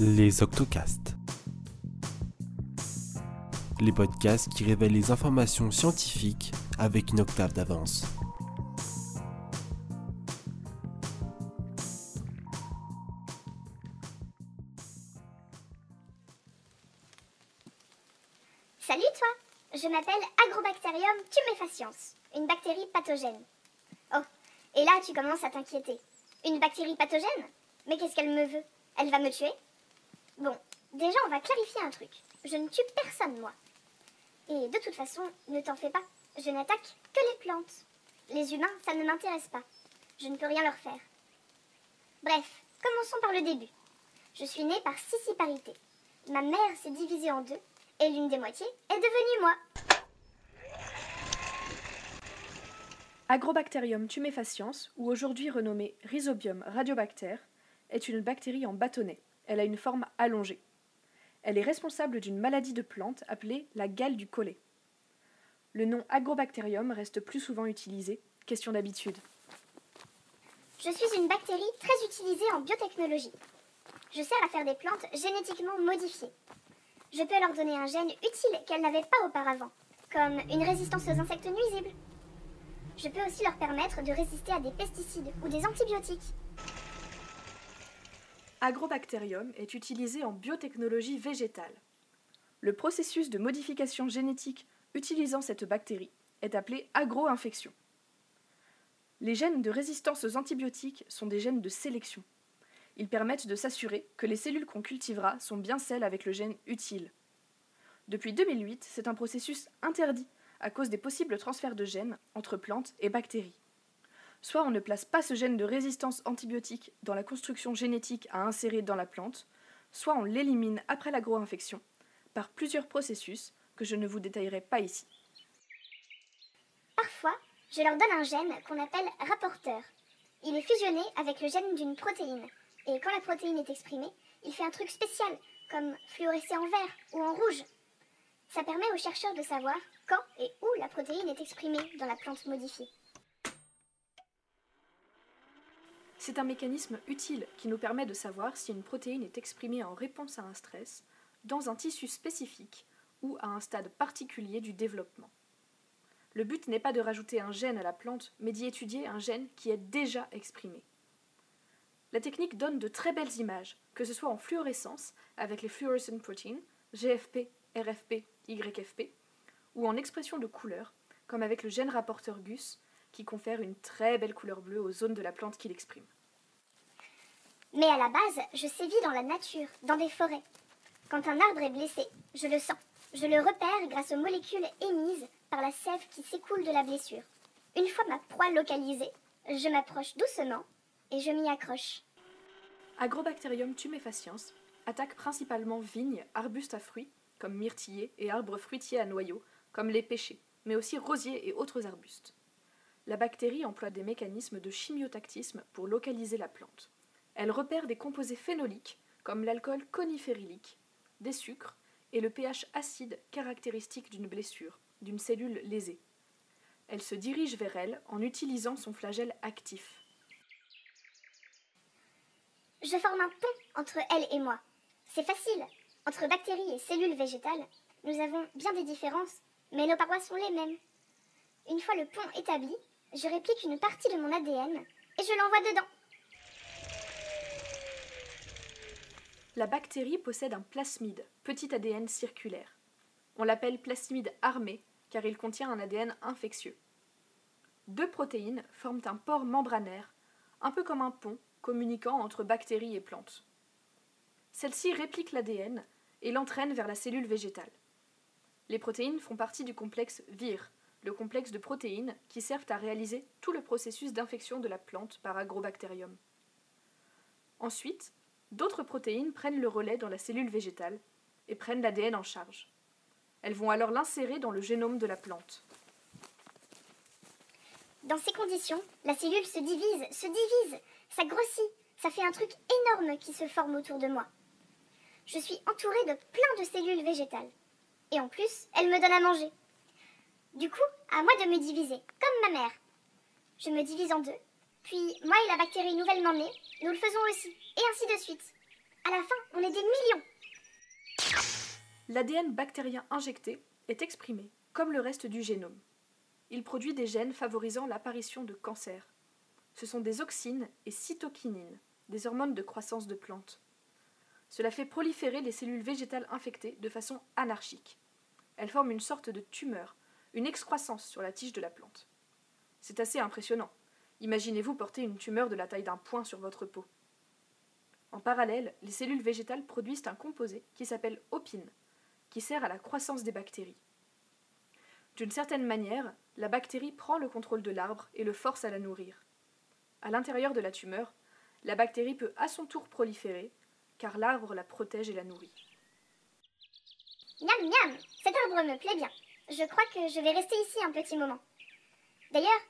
Les Octocasts. Les podcasts qui révèlent les informations scientifiques avec une octave d'avance. Salut toi Je m'appelle Agrobacterium tumefaciens, une bactérie pathogène. Oh, et là tu commences à t'inquiéter. Une bactérie pathogène? Mais qu'est-ce qu'elle me veut? Elle va me tuer? Bon, déjà on va clarifier un truc. Je ne tue personne moi. Et de toute façon, ne t'en fais pas, je n'attaque que les plantes. Les humains, ça ne m'intéresse pas. Je ne peux rien leur faire. Bref, commençons par le début. Je suis née par scissiparité. Ma mère s'est divisée en deux et l'une des moitiés est devenue moi. Agrobacterium tumefaciens, ou aujourd'hui renommé Rhizobium radiobacter, est une bactérie en bâtonnet. Elle a une forme allongée. Elle est responsable d'une maladie de plante appelée la gale du collet. Le nom Agrobacterium reste plus souvent utilisé, question d'habitude. Je suis une bactérie très utilisée en biotechnologie. Je sers à faire des plantes génétiquement modifiées. Je peux leur donner un gène utile qu'elles n'avaient pas auparavant, comme une résistance aux insectes nuisibles. Je peux aussi leur permettre de résister à des pesticides ou des antibiotiques. Agrobacterium est utilisé en biotechnologie végétale. Le processus de modification génétique utilisant cette bactérie est appelé agroinfection. Les gènes de résistance aux antibiotiques sont des gènes de sélection. Ils permettent de s'assurer que les cellules qu'on cultivera sont bien celles avec le gène utile. Depuis 2008, c'est un processus interdit à cause des possibles transferts de gènes entre plantes et bactéries. Soit on ne place pas ce gène de résistance antibiotique dans la construction génétique à insérer dans la plante, soit on l'élimine après l'agroinfection par plusieurs processus que je ne vous détaillerai pas ici. Parfois, je leur donne un gène qu'on appelle rapporteur. Il est fusionné avec le gène d'une protéine. Et quand la protéine est exprimée, il fait un truc spécial, comme fluorescer en vert ou en rouge. Ça permet aux chercheurs de savoir quand et où la protéine est exprimée dans la plante modifiée. C'est un mécanisme utile qui nous permet de savoir si une protéine est exprimée en réponse à un stress, dans un tissu spécifique ou à un stade particulier du développement. Le but n'est pas de rajouter un gène à la plante, mais d'y étudier un gène qui est déjà exprimé. La technique donne de très belles images, que ce soit en fluorescence avec les fluorescent proteins, GFP, RFP, YFP, ou en expression de couleur, comme avec le gène rapporteur GUS, qui confère une très belle couleur bleue aux zones de la plante qu'il exprime. Mais à la base, je sévis dans la nature, dans des forêts. Quand un arbre est blessé, je le sens. Je le repère grâce aux molécules émises par la sève qui s'écoule de la blessure. Une fois ma proie localisée, je m'approche doucement et je m'y accroche. Agrobacterium tumefaciens attaque principalement vignes, arbustes à fruits, comme myrtillers, et arbres fruitiers à noyaux, comme les pêchers, mais aussi rosiers et autres arbustes. La bactérie emploie des mécanismes de chimiotactisme pour localiser la plante. Elle repère des composés phénoliques, comme l'alcool coniférylique, des sucres et le pH acide caractéristique d'une blessure, d'une cellule lésée. Elle se dirige vers elle en utilisant son flagelle actif. Je forme un pont entre elle et moi. C'est facile. Entre bactéries et cellules végétales, nous avons bien des différences, mais nos parois sont les mêmes. Une fois le pont établi, je réplique une partie de mon ADN et je l'envoie dedans. La bactérie possède un plasmide, petit ADN circulaire. On l'appelle plasmide armé car il contient un ADN infectieux. Deux protéines forment un pore membranaire, un peu comme un pont communiquant entre bactéries et plantes. Celle-ci réplique l'ADN et l'entraîne vers la cellule végétale. Les protéines font partie du complexe VIR, le complexe de protéines qui servent à réaliser tout le processus d'infection de la plante par agrobacterium. Ensuite, d'autres protéines prennent le relais dans la cellule végétale et prennent l'ADN en charge. Elles vont alors l'insérer dans le génome de la plante. Dans ces conditions, la cellule se divise, se divise, ça grossit, ça fait un truc énorme qui se forme autour de moi. Je suis entourée de plein de cellules végétales. Et en plus, elles me donnent à manger. Du coup, à moi de me diviser, comme ma mère. Je me divise en deux, puis moi et la bactérie nouvellement née, nous le faisons aussi, et ainsi de suite. À la fin, on est des millions. L'ADN bactérien injecté est exprimé comme le reste du génome. Il produit des gènes favorisant l'apparition de cancers. Ce sont des auxines et cytokinines, des hormones de croissance de plantes. Cela fait proliférer les cellules végétales infectées de façon anarchique. Elles forment une sorte de tumeur, une excroissance sur la tige de la plante. C'est assez impressionnant. Imaginez-vous porter une tumeur de la taille d'un poing sur votre peau. En parallèle, les cellules végétales produisent un composé qui s'appelle opine, qui sert à la croissance des bactéries. D'une certaine manière, la bactérie prend le contrôle de l'arbre et le force à la nourrir. À l'intérieur de la tumeur, la bactérie peut à son tour proliférer, car l'arbre la protège et la nourrit. Miam miam, cet arbre me plaît bien. Je crois que je vais rester ici un petit moment. D'ailleurs,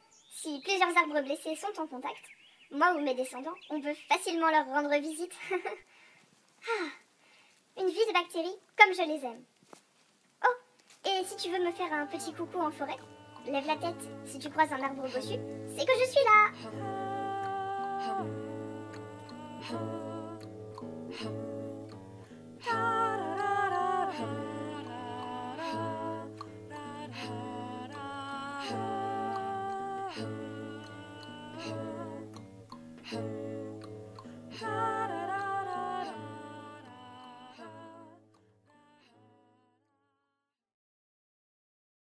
si plusieurs arbres blessés sont en contact, moi ou mes descendants, on peut facilement leur rendre visite. ah, une vie de bactéries comme je les aime. Oh, et si tu veux me faire un petit coucou en forêt, lève la tête si tu croises un arbre bossu, c'est que je suis là. Hmm.